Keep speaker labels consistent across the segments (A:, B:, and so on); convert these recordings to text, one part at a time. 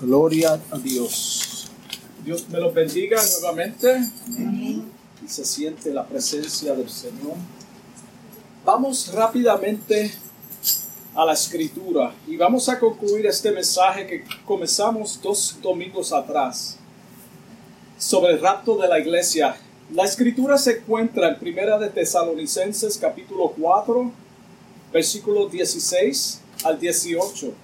A: Gloria a Dios. Dios me los bendiga nuevamente. Y se siente la presencia del Señor. Vamos rápidamente a la escritura y vamos a concluir este mensaje que comenzamos dos domingos atrás sobre el rapto de la iglesia. La escritura se encuentra en Primera de Tesalonicenses capítulo 4, versículos 16 al 18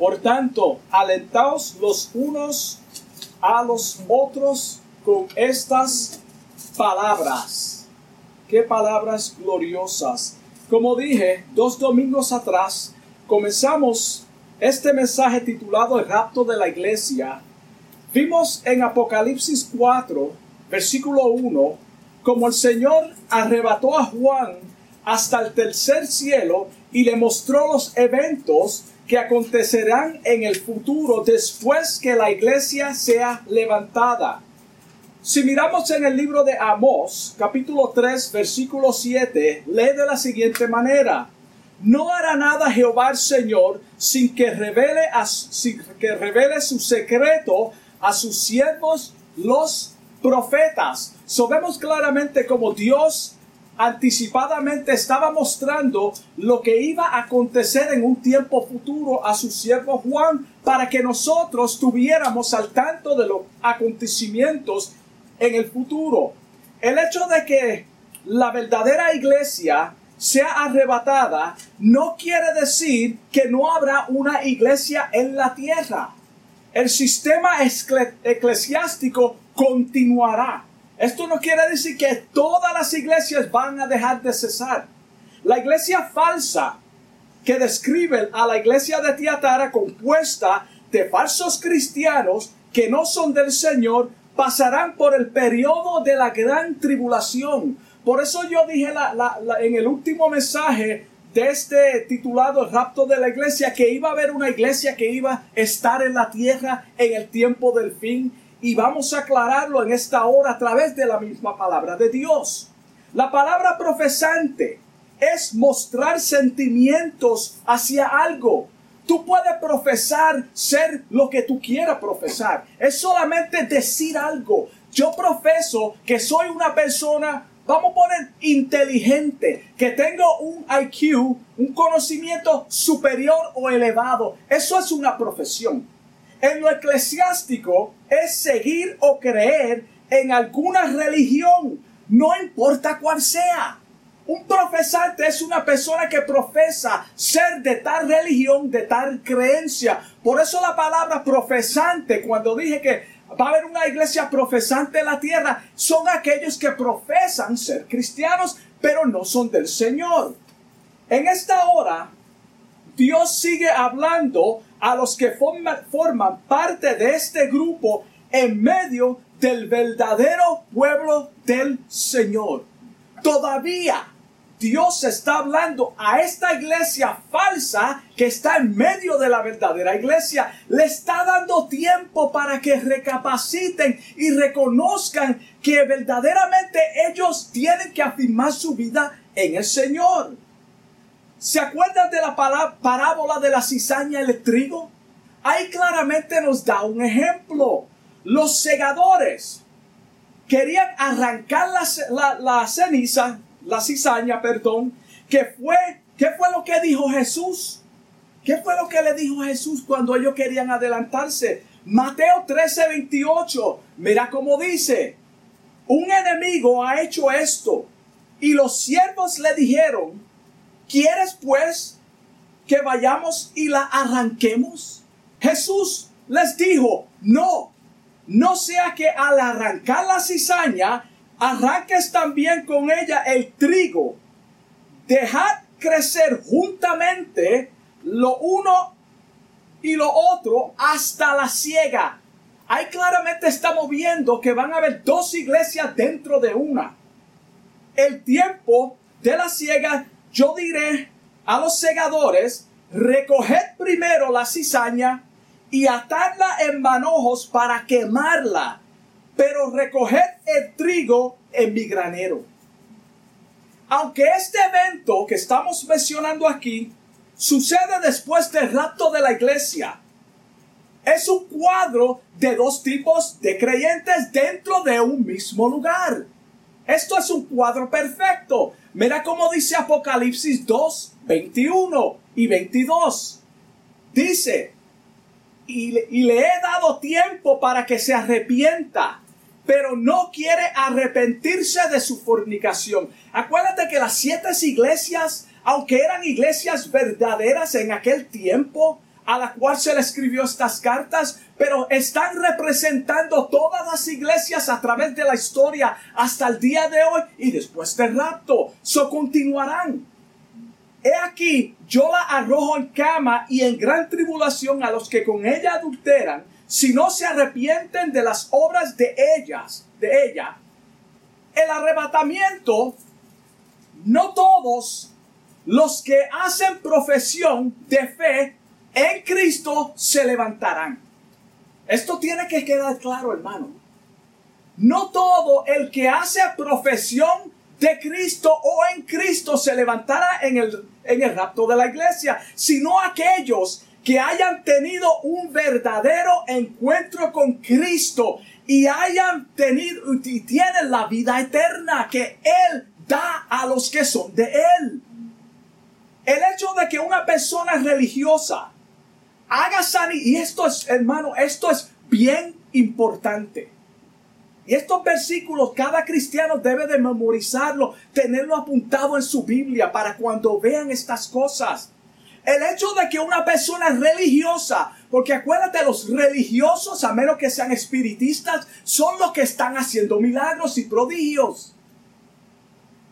A: Por tanto, alentaos los unos a los otros con estas palabras. Qué palabras gloriosas. Como dije, dos domingos atrás comenzamos este mensaje titulado El rapto de la iglesia. Vimos en Apocalipsis 4, versículo 1, como el Señor arrebató a Juan hasta el tercer cielo y le mostró los eventos que acontecerán en el futuro después que la iglesia sea levantada. Si miramos en el libro de Amós, capítulo 3, versículo 7, lee de la siguiente manera. No hará nada Jehová Señor sin que revele, a, sin que revele su secreto a sus siervos los profetas. Sabemos claramente como Dios anticipadamente estaba mostrando lo que iba a acontecer en un tiempo futuro a su siervo Juan para que nosotros tuviéramos al tanto de los acontecimientos en el futuro. El hecho de que la verdadera iglesia sea arrebatada no quiere decir que no habrá una iglesia en la tierra. El sistema eclesiástico continuará. Esto no quiere decir que todas las iglesias van a dejar de cesar. La iglesia falsa que describe a la iglesia de Tiatara compuesta de falsos cristianos que no son del Señor pasarán por el periodo de la gran tribulación. Por eso yo dije en el último mensaje de este titulado El rapto de la iglesia que iba a haber una iglesia que iba a estar en la tierra en el tiempo del fin y vamos a aclararlo en esta hora a través de la misma palabra de Dios. La palabra profesante es mostrar sentimientos hacia algo. Tú puedes profesar ser lo que tú quieras profesar. Es solamente decir algo. Yo profeso que soy una persona, vamos a poner inteligente, que tengo un IQ, un conocimiento superior o elevado. Eso es una profesión. En lo eclesiástico es seguir o creer en alguna religión, no importa cuál sea. Un profesante es una persona que profesa ser de tal religión, de tal creencia. Por eso la palabra profesante, cuando dije que va a haber una iglesia profesante en la tierra, son aquellos que profesan ser cristianos, pero no son del Señor. En esta hora, Dios sigue hablando a los que forman, parte de este grupo en medio del verdadero pueblo del Señor. Todavía Dios está hablando a esta iglesia falsa que está en medio de la verdadera iglesia. Le está dando tiempo para que recapaciten y reconozcan que verdaderamente ellos tienen que afirmar su vida en el Señor. ¿Se acuerdan de la parábola de la cizaña y el trigo? Ahí claramente nos da un ejemplo. Los segadores querían arrancar la, ceniza, la cizaña, perdón, que fue, ¿qué fue lo que dijo Jesús? ¿Qué fue lo que le dijo Jesús cuando ellos querían adelantarse? Mateo 13, 28. Mira cómo dice. Un enemigo ha hecho esto. Y los siervos le dijeron, ¿Quieres pues que vayamos y la arranquemos? Jesús les dijo, no, no sea que al arrancar la cizaña, arranques también con ella el trigo. Dejad crecer juntamente lo uno y lo otro hasta la siega. ahí claramente estamos viendo que van a haber dos iglesias dentro de una. El tiempo de la siega, yo diré a los segadores, recoged primero la cizaña y atadla en manojos para quemarla, pero recoged el trigo en mi granero. Aunque este evento que estamos mencionando aquí sucede después del rapto de la iglesia, es un cuadro de dos tipos de creyentes dentro de un mismo lugar. Esto es un cuadro perfecto. Mira cómo dice Apocalipsis 2, 21 y 22. Dice, y, y le he dado tiempo para que se arrepienta, pero no quiere arrepentirse de su fornicación. Acuérdate que las siete iglesias, aunque eran iglesias verdaderas en aquel tiempo, a la cual se le escribió estas cartas, pero están representando todas las iglesias a través de la historia hasta el día de hoy y después del rapto. So continuarán. He aquí, yo la arrojo en cama y en gran tribulación a los que con ella adulteran, si no se arrepienten de las obras de ellas, de ella. El arrebatamiento, no todos los que hacen profesión de fe en Cristo se levantarán. Esto tiene que quedar claro, hermano. No todo el que hace profesión de Cristo o en Cristo se levantará en el, en el rapto de la iglesia, sino aquellos que hayan tenido un verdadero encuentro con Cristo y hayan tenido y tienen la vida eterna que Él da a los que son de Él. El hecho de que una persona religiosa haga sanidad. Y esto es, hermano, esto es bien importante. Y estos versículos cada cristiano debe de memorizarlo, tenerlo apuntado en su Biblia para cuando vean estas cosas. El hecho de que una persona religiosa, porque acuérdate, los religiosos, a menos que sean espiritistas, son los que están haciendo milagros y prodigios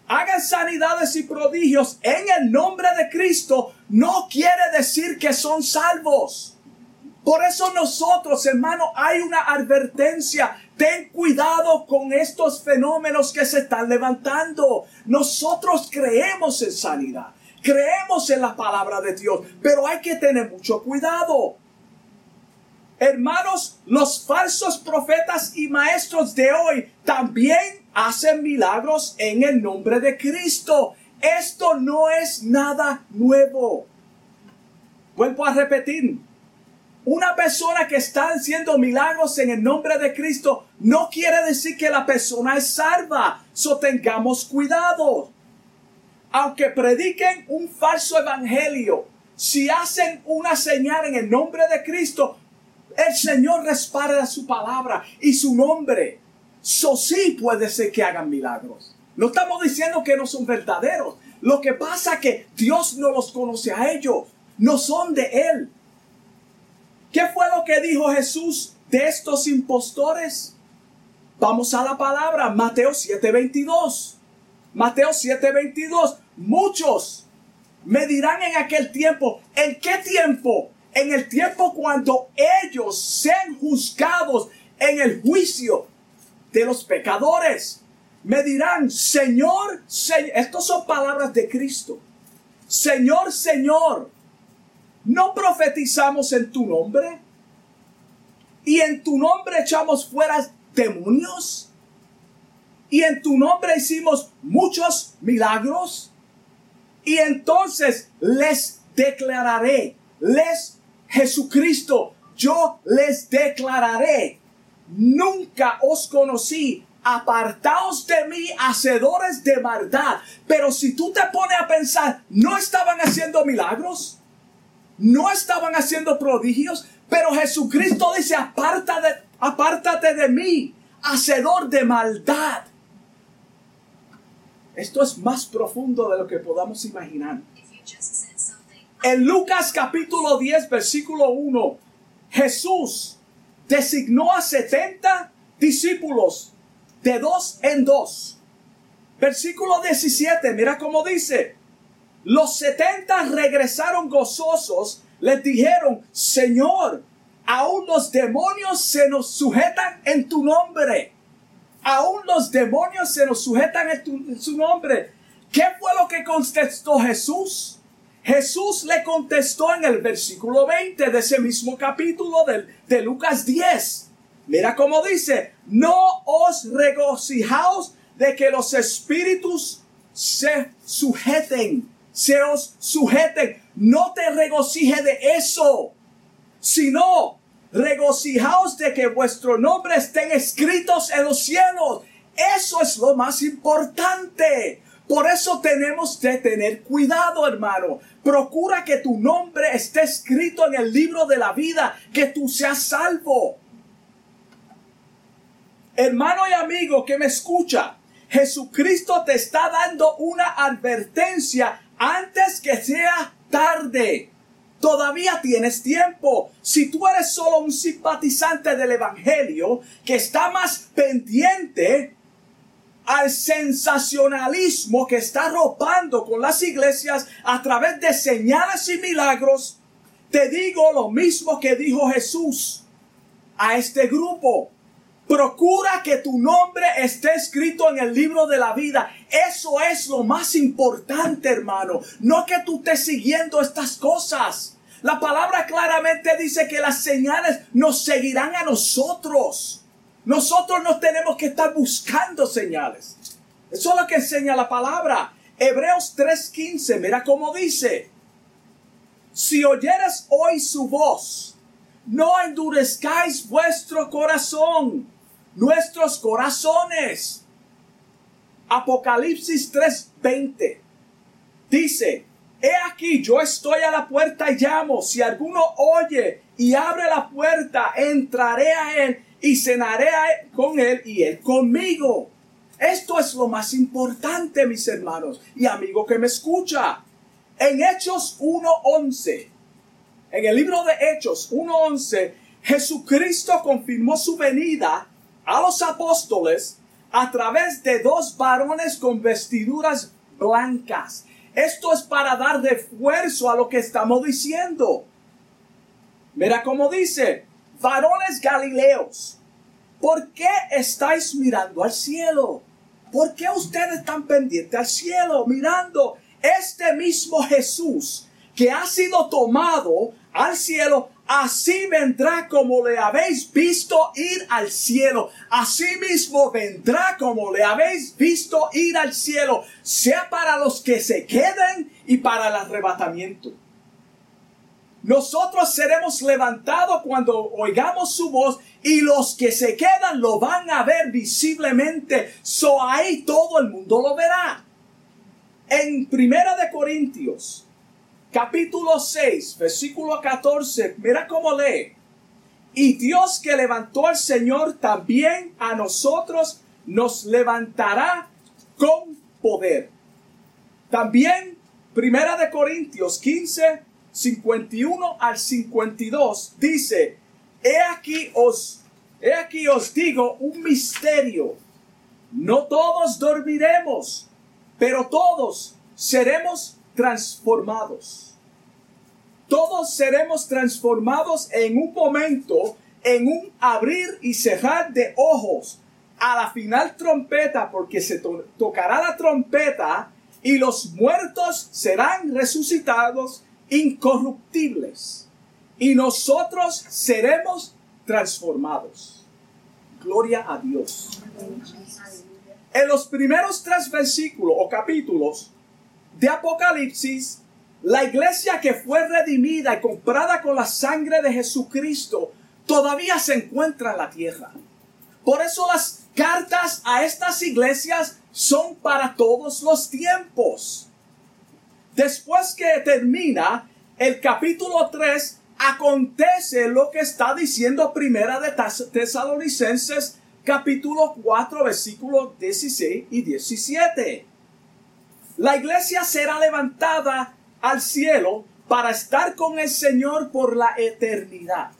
A: hagan sanidades y prodigios en el nombre de Cristo, no quiere decir que son salvos. Por eso nosotros, hermano, hay una advertencia. Ten cuidado con estos fenómenos que se están levantando. Nosotros creemos en sanidad. Creemos en la palabra de Dios. Pero hay que tener mucho cuidado. Hermanos, los falsos profetas y maestros de hoy también hacen milagros en el nombre de Cristo. Esto no es nada nuevo. Vuelvo a repetir. Una persona que está haciendo milagros en el nombre de Cristo no quiere decir que la persona es salva. So tengamos cuidado. Aunque prediquen un falso evangelio, si hacen una señal en el nombre de Cristo, el Señor respalda su palabra y su nombre. So sí puede ser que hagan milagros. No estamos diciendo que no son verdaderos. Lo que pasa es que Dios no los conoce a ellos. No son de Él. ¿Qué fue lo que dijo Jesús de estos impostores? Vamos a la palabra, Mateo 7:22. Mateo 7:22. Muchos me dirán en aquel tiempo, ¿en qué tiempo? En el tiempo cuando ellos sean juzgados en el juicio de los pecadores. Me dirán, Señor, Señor, estas son palabras de Cristo. Señor, Señor, ¿no profetizamos en tu nombre? ¿Y en tu nombre echamos fuera demonios? ¿Y en tu nombre hicimos muchos milagros? Y entonces les declararé, les Jesucristo, yo les declararé nunca os conocí. Apartaos de mí, hacedores de maldad. Pero si tú te pones a pensar, ¿no estaban haciendo milagros? ¿No estaban haciendo prodigios? Pero Jesucristo dice, apártate, apártate de mí, hacedor de maldad. Esto es más profundo de lo que podamos imaginar. En Lucas capítulo 10, versículo 1, Jesús designó a 70 discípulos de dos en dos. Versículo 17, mira cómo dice. Los 70 regresaron gozosos, les dijeron, Señor, Aún los demonios se nos sujetan en tu nombre. Aún los demonios se nos sujetan en, su nombre. ¿Qué fue lo que contestó Jesús? Jesús le contestó en el versículo 20 de ese mismo capítulo de, de Lucas 10. Mira cómo dice, no os regocijaos de que los espíritus se sujeten, se os sujeten. No te regocije de eso, sino regocijaos de que vuestro nombre estén escritos en los cielos. Eso es lo más importante. Por eso tenemos que tener cuidado, hermano. Procura que tu nombre esté escrito en el libro de la vida, que tú seas salvo. Hermano y amigo que me escucha, Jesucristo te está dando una advertencia antes que sea tarde. Todavía tienes tiempo. Si tú eres solo un simpatizante del Evangelio que está más pendiente al sensacionalismo que está arropando con las iglesias a través de señales y milagros, te digo lo mismo que dijo Jesús a este grupo. Procura que tu nombre esté escrito en el libro de la vida. Eso es lo más importante, hermano. No que tú estés siguiendo estas cosas. La palabra claramente dice que las señales nos seguirán a nosotros. Nosotros no tenemos que estar buscando señales. Eso es lo que enseña la palabra. Hebreos 3:15, mira cómo dice. Si oyeres hoy su voz, no endurezcáis vuestro corazón nuestros corazones. Apocalipsis 3:20 dice, He aquí, yo estoy a la puerta y llamo. Si alguno oye y abre la puerta, entraré a él y cenaré con él y él conmigo. Esto es lo más importante, mis hermanos y amigo que me escucha. En Hechos 1.11, en el libro de Hechos 1.11, Jesucristo confirmó su venida a los apóstoles a través de dos varones con vestiduras blancas. Esto es para dar de esfuerzo a lo que estamos diciendo. Mira cómo dice, varones galileos, ¿por qué estáis mirando al cielo? ¿Por qué ustedes están pendientes al cielo mirando este mismo Jesús que ha sido tomado al cielo así vendrá como le habéis visto ir al cielo. Así mismo vendrá como le habéis visto ir al cielo, sea para los que se queden y para el arrebatamiento. Nosotros seremos levantados cuando oigamos su voz y los que se quedan lo van a ver visiblemente. So ahí todo el mundo lo verá. En Primera de Corintios capítulo 6, versículo 14, mira cómo lee. Y Dios que levantó al Señor también a nosotros nos levantará con poder. También Primera de Corintios 15, 51 al 52 dice, he aquí os, he aquí os digo un misterio. No todos dormiremos, pero todos seremos transformados. Todos seremos transformados en un momento, en un abrir y cerrar de ojos, a la final trompeta, porque se tocará la trompeta y los muertos serán resucitados incorruptibles y nosotros seremos transformados. Gloria a Dios. En los primeros tres versículos o capítulos de Apocalipsis, la iglesia que fue redimida y comprada con la sangre de Jesucristo todavía se encuentra en la tierra. Por eso las cartas a estas iglesias son para todos los tiempos. Después que termina el capítulo 3, acontece lo que está diciendo Primera de Tesalonicenses capítulo 4 versículos 16 y 17. La iglesia será levantada al cielo para estar con el Señor por la eternidad.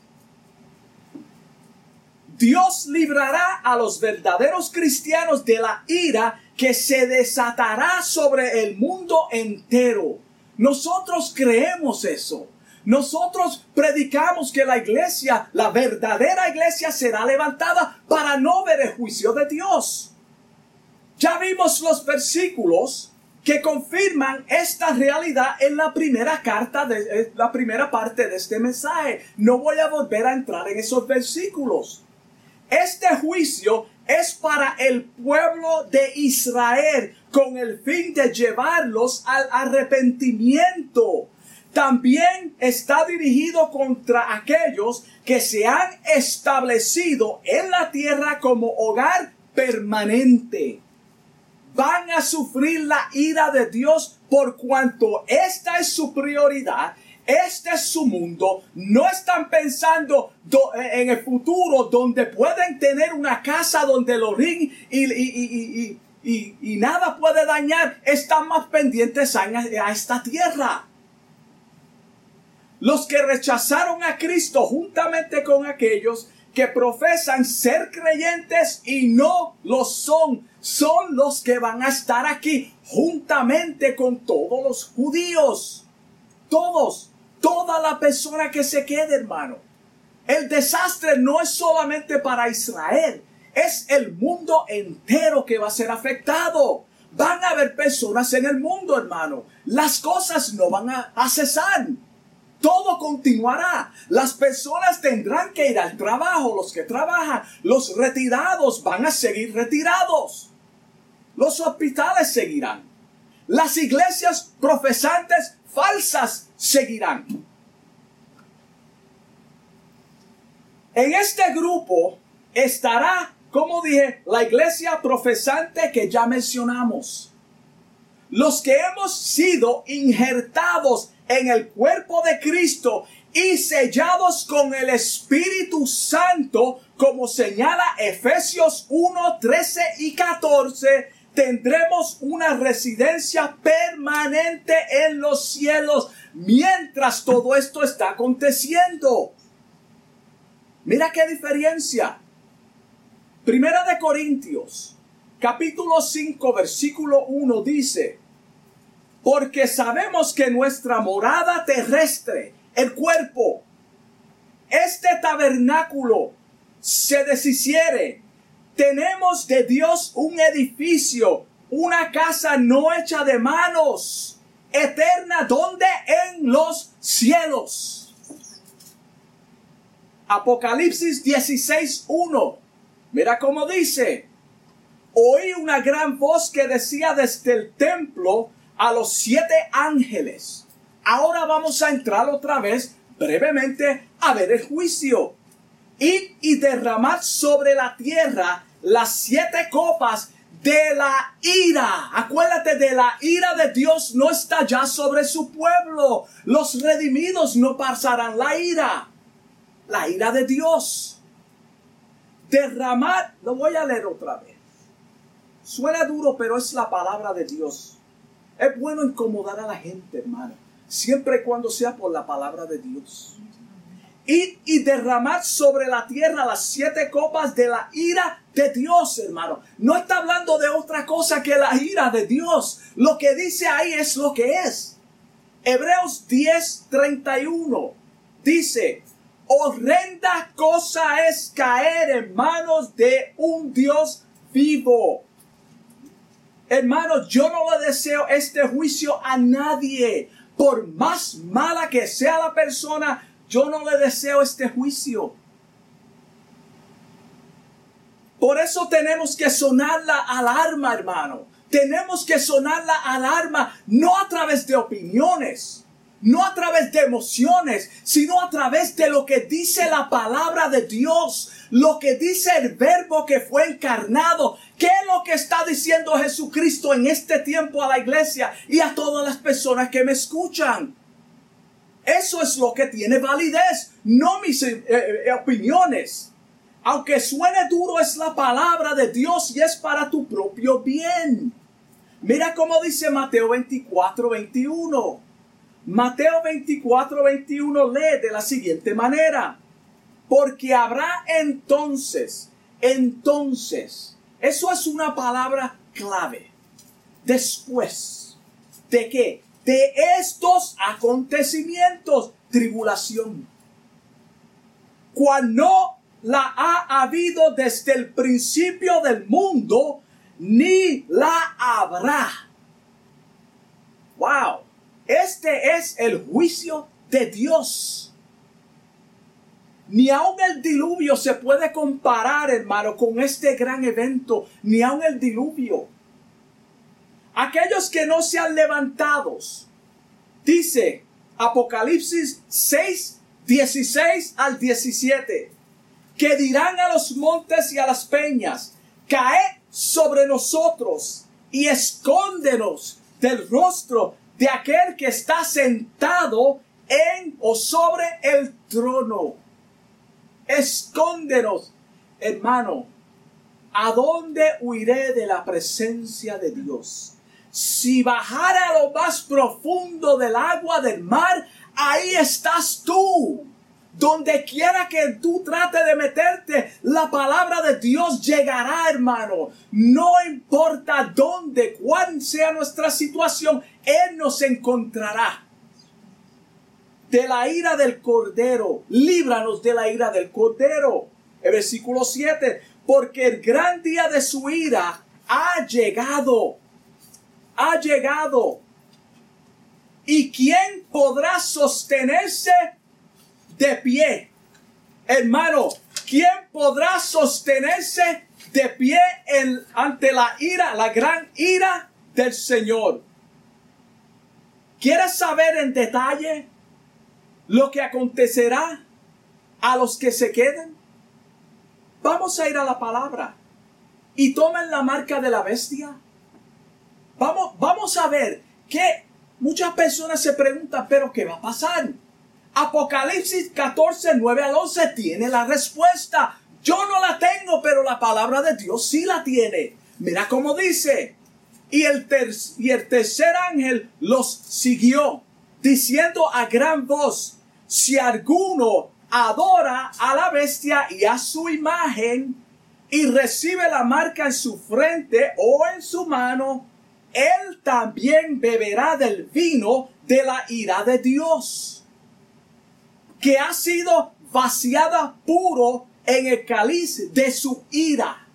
A: Dios librará a los verdaderos cristianos de la ira que se desatará sobre el mundo entero. Nosotros creemos eso. Nosotros predicamos que la iglesia, la verdadera iglesia será levantada para no ver el juicio de Dios. Ya vimos los versículos que confirman esta realidad en la primera carta, de eh, la primera parte de este mensaje. No voy a volver a entrar en esos versículos. Este juicio es para el pueblo de Israel con el fin de llevarlos al arrepentimiento. También está dirigido contra aquellos que se han establecido en la tierra como hogar permanente van a sufrir la ira de Dios por cuanto esta es su prioridad, este es su mundo, no están pensando eh, en el futuro donde pueden tener una casa donde el orín y, y, nada puede dañar, están más pendientes a, a esta tierra. Los que rechazaron a Cristo juntamente con aquellos que profesan ser creyentes y no lo son, son los que van a estar aquí juntamente con todos los judíos. Todos, toda la persona que se quede, hermano. El desastre no es solamente para Israel, es el mundo entero que va a ser afectado. Van a haber personas en el mundo, hermano. Las cosas no van a, a cesar todo continuará. Las personas tendrán que ir al trabajo, los que trabajan, los retirados van a seguir retirados. Los hospitales seguirán. Las iglesias profesantes falsas seguirán. En este grupo estará, como dije, la iglesia profesante que ya mencionamos. Los que hemos sido injertados en el cuerpo de Cristo y sellados con el Espíritu Santo, como señala Efesios 1, 13 y 14, tendremos una residencia permanente en los cielos mientras todo esto está aconteciendo. Mira qué diferencia. Primera de Corintios, capítulo 5, versículo 1 dice, porque sabemos que nuestra morada terrestre, el cuerpo, este tabernáculo se deshiciere, tenemos de Dios un edificio, una casa no hecha de manos, eterna, donde en los cielos. Apocalipsis 16.1. Mira cómo dice. Oí una gran voz que decía desde el templo, a los siete ángeles. Ahora vamos a entrar otra vez brevemente a ver el juicio. y y derramar sobre la tierra las siete copas de la ira. Acuérdate de la ira de Dios no está ya sobre su pueblo. Los redimidos no pasarán la ira. La ira de Dios. Derramar, lo voy a leer otra vez. Suena duro, pero es la palabra de Dios. Es bueno incomodar a la gente, hermano. Siempre y cuando sea por la palabra de Dios. Y, y derramar sobre la tierra las siete copas de la ira de Dios, hermano. No está hablando de otra cosa que la ira de Dios. Lo que dice ahí es lo que es. Hebreos 10, 31 dice, horrenda cosa es caer en manos de un Dios vivo Hermanos, yo no le deseo este juicio a nadie. Por más mala que sea la persona, yo no le deseo este juicio. Por eso tenemos que sonar la alarma, hermano. Tenemos que sonar la alarma no a través de opiniones, no a través de emociones, sino a través de lo que dice la palabra de Dios, lo que dice el verbo que fue encarnado. ¿Qué es lo que está diciendo Jesucristo en este tiempo a la iglesia y a todas las personas que me escuchan? Eso es lo que tiene validez, no mis eh, eh, opiniones. Aunque suene duro, es la palabra de Dios y es para tu propio bien. Mira cómo dice Mateo 24, 21. Mateo 24, 21 lee de la siguiente manera. Porque habrá entonces, entonces, eso es una palabra clave. Después, ¿de qué? De estos acontecimientos. tribulación. Cuando no la ha habido desde el principio del mundo, ni la habrá. Wow, este es el juicio de Dios. Ni aun el diluvio se puede comparar, hermano, con este gran evento, ni aun el diluvio. Aquellos que no sean levantados, dice Apocalipsis 6, 16 al 17, que dirán a los montes y a las peñas, caed sobre nosotros y escóndenos del rostro de aquel que está sentado en o sobre el trono. Escóndenos, hermano. ¿A dónde huiré de la presencia de Dios? Si bajara a lo más profundo del agua del mar, ahí estás tú. Donde quiera que tú trates de meterte, la palabra de Dios llegará, hermano. No importa dónde, cuál sea nuestra situación, Él nos encontrará. De la ira del cordero, líbranos de la ira del cordero. El versículo 7, porque el gran día de su ira ha llegado. Ha llegado. ¿Y quién podrá sostenerse de pie. Hermano, ¿quién podrá sostenerse de pie ante la ira, la gran ira del Señor? ¿Quieres saber en detalle lo que acontecerá a los que se queden? Vamos a ir a la palabra y tomen la marca de la bestia. Vamos, vamos a ver que muchas personas se preguntan, pero ¿qué va a pasar? Apocalipsis 14, 9 al 11 tiene la respuesta. Yo no la tengo, pero la palabra de Dios sí la tiene. Mira cómo dice. Y el, y el tercer ángel los siguió, diciendo a gran voz, si alguno adora a la bestia y a su imagen y recibe la marca en su frente o en su mano, él también beberá del vino de la ira de Dios que ha sido vaciada puro en el cáliz de su ira.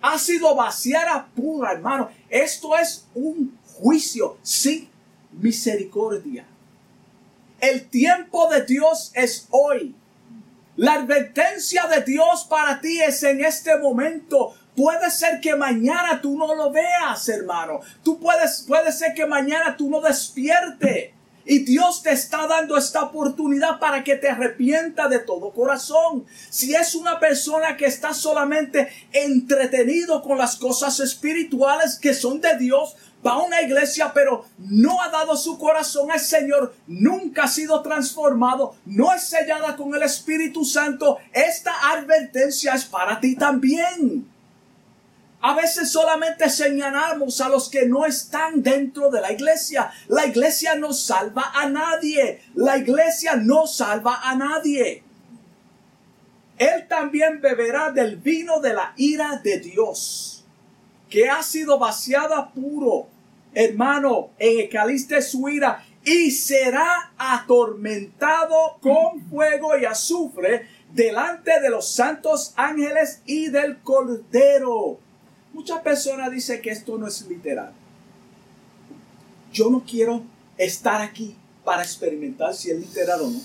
A: Ha sido vaciada pura, hermano. Esto es un juicio sin misericordia. El tiempo de Dios es hoy. La advertencia de Dios para ti es en este momento. Puede ser que mañana tú no lo veas, hermano. Tú puedes, puede ser que mañana tú no despierte. Y Dios te está dando esta oportunidad para que te arrepienta de todo corazón. Si es una persona que está solamente entretenido con las cosas espirituales que son de Dios, va a una iglesia pero no ha dado su corazón al Señor, nunca ha sido transformado, no es sellada con el Espíritu Santo, esta advertencia es para ti también. A veces solamente señalamos a los que no están dentro de la iglesia. La iglesia no salva a nadie. La iglesia no salva a nadie. Él también beberá del vino de la ira de Dios, que ha sido vaciada puro, hermano, en el cáliz su ira, y será atormentado con fuego y azufre delante de los santos ángeles y del Cordero. Muchas personas dicen que esto no es literal. Yo no quiero estar aquí para experimentar si es literal o no.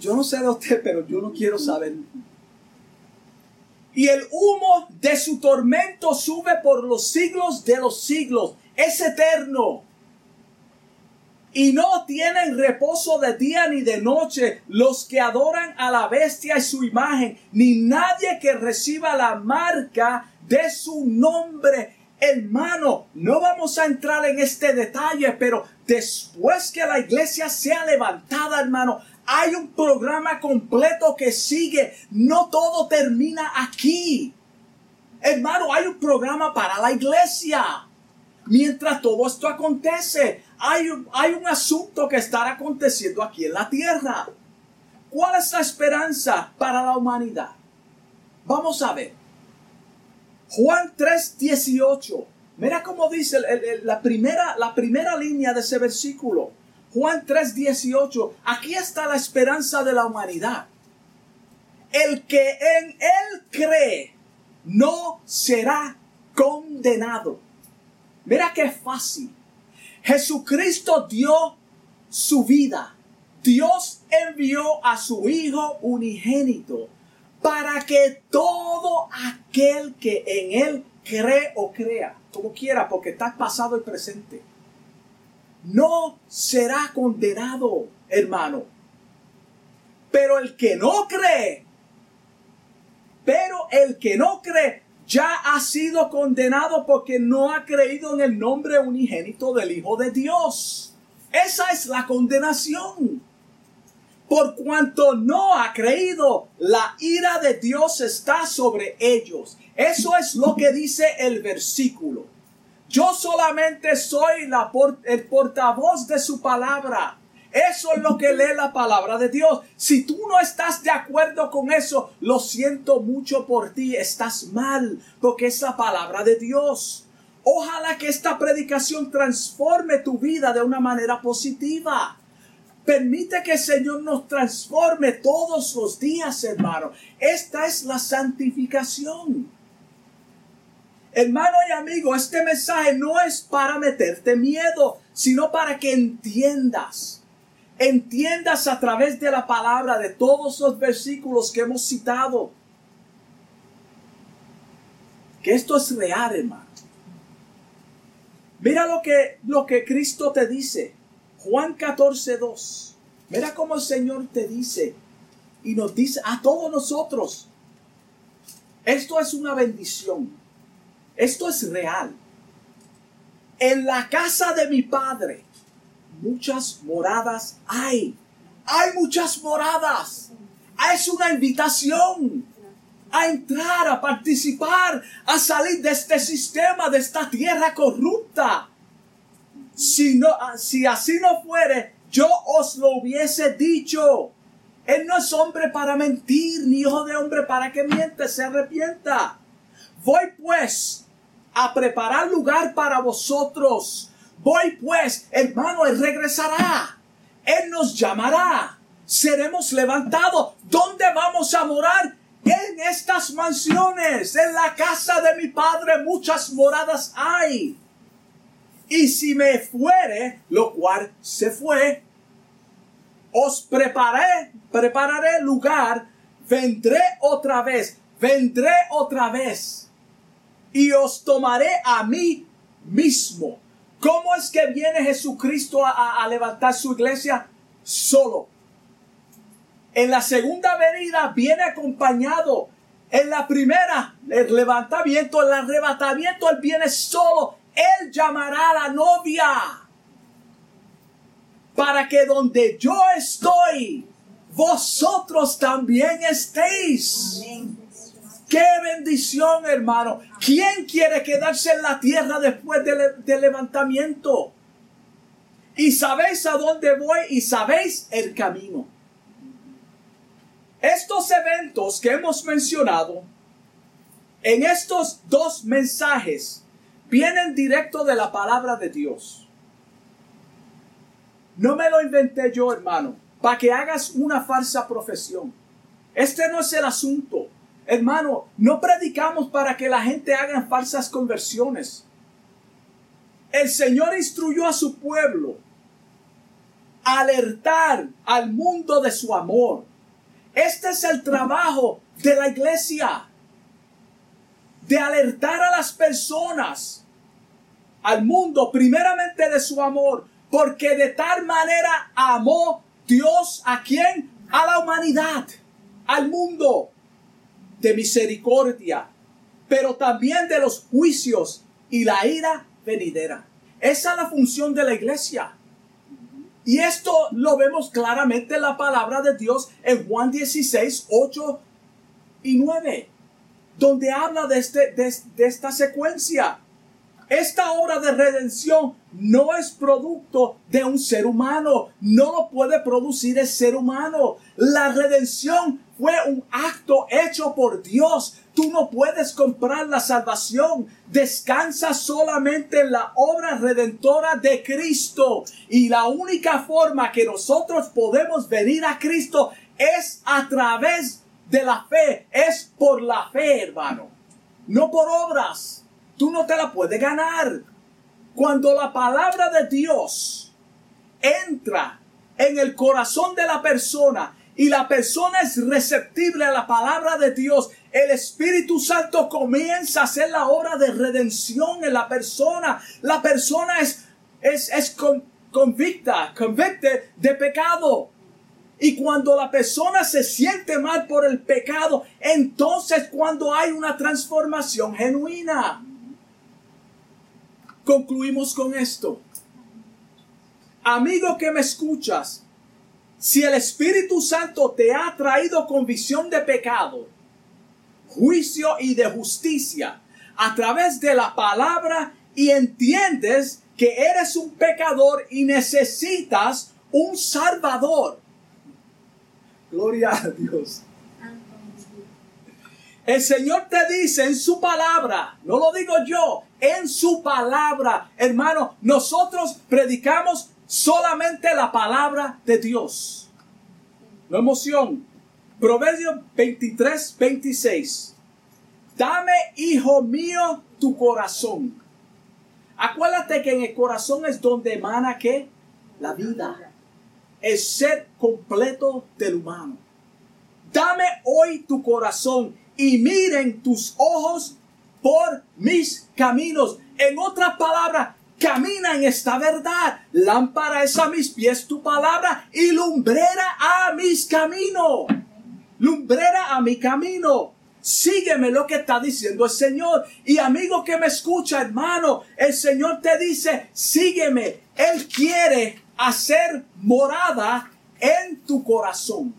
A: Yo no sé de usted, pero yo no quiero saber. Y el humo de su tormento sube por los siglos de los siglos. Es eterno y no tienen reposo de día ni de noche los que adoran a la bestia y su imagen, ni nadie que reciba la marca de su nombre. Hermano, no vamos a entrar en este detalle, pero después que la iglesia sea levantada, hermano, hay un programa completo que sigue. No todo termina aquí. Hermano, hay un programa para la iglesia. Mientras todo esto acontece, hay un, hay un asunto que está aconteciendo aquí en la tierra. ¿Cuál es la esperanza para la humanidad? Vamos a ver. Juan 3:18. Mira cómo dice la, primera, la primera línea de ese versículo. Juan 3:18, aquí está la esperanza de la humanidad. El que en él cree no será condenado. Mira qué fácil. Jesucristo dio su vida. Dios envió a su Hijo unigénito para que todo aquel que en Él cree o crea, como quiera, porque está pasado y presente, no será condenado, hermano. Pero el que no cree, pero el que no cree ya ha sido condenado porque no ha creído en el nombre unigénito del Hijo de Dios. Esa es la condenación. Por cuanto no ha creído, la ira de Dios está sobre ellos. Eso es lo que dice el versículo. Yo solamente soy el portavoz de su palabra. Eso es lo que lee la palabra de Dios. Si tú no estás de acuerdo con eso, lo siento mucho por ti. Estás mal porque es la palabra de Dios. Ojalá que esta predicación transforme tu vida de una manera positiva. Permite que el Señor nos transforme todos los días, hermano. Esta es la santificación. Hermano y amigo, este mensaje no es para meterte miedo, sino para que entiendas. Entiendas a través de la palabra, de todos los versículos que hemos citado, que esto es real, hermano. Mira lo que, lo que Cristo te dice. Juan 14, 2. Mira cómo el Señor te dice y nos dice a todos nosotros. Esto es una bendición. Esto es real. En la casa de mi Padre muchas moradas hay. Hay muchas moradas. Es una invitación a entrar, a participar, a salir de este sistema, de esta tierra corrupta. Si, no, si así no fuere, yo os lo hubiese dicho. Él no es hombre para mentir, ni hijo de hombre para que miente, se arrepienta. Voy pues a preparar lugar para vosotros. Voy pues, hermano, Él regresará. Él nos llamará. Seremos levantados. ¿Dónde vamos a morar? En estas mansiones, en la casa de mi padre, muchas moradas hay. Y si me fuere, lo cual se fue, os preparé, prepararé lugar, vendré otra vez, vendré otra vez y os tomaré a mí mismo. ¿Cómo es que viene Jesucristo a, levantar su iglesia? Solo. En la segunda venida viene acompañado. En la primera, el levantamiento, el arrebatamiento, Él viene solo. Él llamará a la novia. Para que donde yo estoy, vosotros también estéis. Qué bendición, hermano. ¿Quién quiere quedarse en la tierra después del, levantamiento? Y sabéis a dónde voy y sabéis el camino. Estos eventos que hemos mencionado, en estos dos mensajes, vienen directo de la palabra de Dios. No me lo inventé yo, hermano, para que hagas una falsa profesión. Este no es el asunto. Hermano, no predicamos para que la gente haga falsas conversiones. El Señor instruyó a su pueblo a alertar al mundo de su amor este es el trabajo de la iglesia. De alertar a las personas, al mundo, primeramente de su amor. Porque de tal manera amó Dios a quien? A la humanidad, al mundo, de misericordia, pero también de los juicios y la ira venidera. Esa es la función de la iglesia. Y esto lo vemos claramente en la palabra de Dios en Juan 16, 8 y 9, donde habla de, este, de, esta secuencia. esta obra de redención no es producto de un ser humano, no lo puede producir el ser humano. La redención fue un acto hecho por Dios. Tú no puedes comprar la salvación. Descansa solamente en la obra redentora de Cristo. Y la única forma que nosotros podemos venir a Cristo es a través de la fe. Es por la fe, hermano. No por obras. Tú no te la puedes ganar. Cuando la palabra de Dios entra en el corazón de la persona y la persona es receptible a la palabra de Dios, el Espíritu Santo comienza a hacer la obra de redención en la persona. La persona es, es, es convicta, de pecado. Y cuando la persona se siente mal por el pecado, entonces cuando hay una transformación genuina concluimos con esto. Amigo que me escuchas, si el Espíritu Santo te ha traído convicción de pecado, juicio y de justicia a través de la palabra y entiendes que eres un pecador y necesitas un salvador. Gloria a Dios. El Señor te dice en su palabra, no lo digo yo, en su palabra. Hermano, nosotros predicamos solamente la palabra de Dios. No emoción. Proverbios 23, 26. Dame, hijo mío, tu corazón. Acuérdate que en el corazón es donde emana que la vida. El ser completo del humano. Dame hoy tu corazón y miren tus ojos por mis caminos. En otra palabra, camina en esta verdad. Lámpara es a mis pies tu palabra y lumbrera a mis caminos. Lumbrera a mi camino. Sígueme lo que está diciendo el Señor. Y amigo que me escucha, hermano, el Señor te dice, sígueme. Él quiere hacer morada en tu corazón.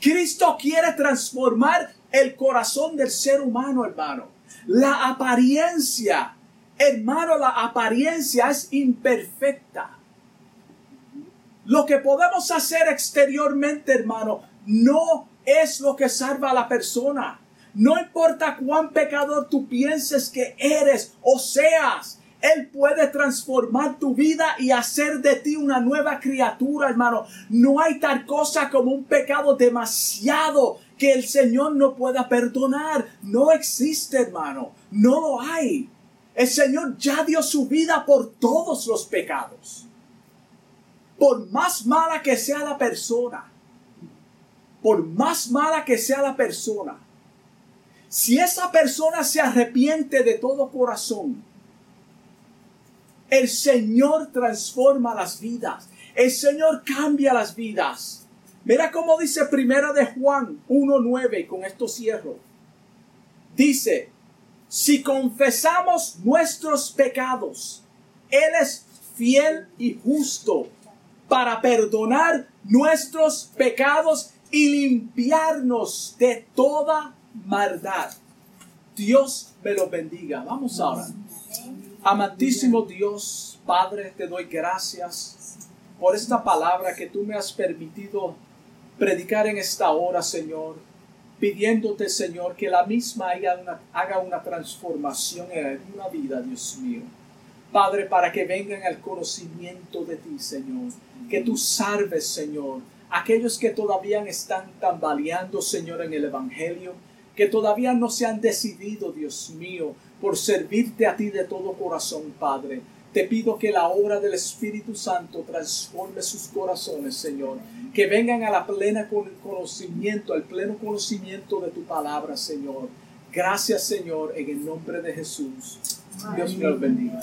A: Cristo quiere transformar el corazón del ser humano, hermano. La apariencia, hermano, la apariencia es imperfecta. Lo que podemos hacer exteriormente, hermano, no es lo que salva a la persona. No importa cuán pecador tú pienses que eres o seas, Él puede transformar tu vida y hacer de ti una nueva criatura, hermano. No hay tal cosa como un pecado demasiado que el Señor no pueda perdonar. No existe, hermano. No lo hay. El Señor ya dio su vida por todos los pecados. Por más mala que sea la persona, por más mala que sea la persona, si esa persona se arrepiente de todo corazón, el Señor transforma las vidas. El Señor cambia las vidas. Mira cómo dice Primera de Juan 1.9, con esto cierro. Dice, si confesamos nuestros pecados, Él es fiel y justo para perdonar nuestros pecados y limpiarnos de toda maldad. Dios me lo bendiga. Vamos ahora. Amantísimo Dios, Padre, te doy gracias por esta palabra que tú me has permitido predicar en esta hora, Señor, pidiéndote, Señor, que la misma haga una, transformación en una vida, Dios mío. Padre, para que vengan al conocimiento de ti, Señor. Que tú salves, Señor, aquellos que todavía están tambaleando, Señor, en el Evangelio, que todavía no se han decidido, Dios mío, por servirte a ti de todo corazón, Padre. Te pido que la obra del Espíritu Santo transforme sus corazones, Señor. Que vengan a la plena conocimiento, al pleno conocimiento de tu palabra, Señor. Gracias, Señor, en el nombre de Jesús. Dios me los bendiga.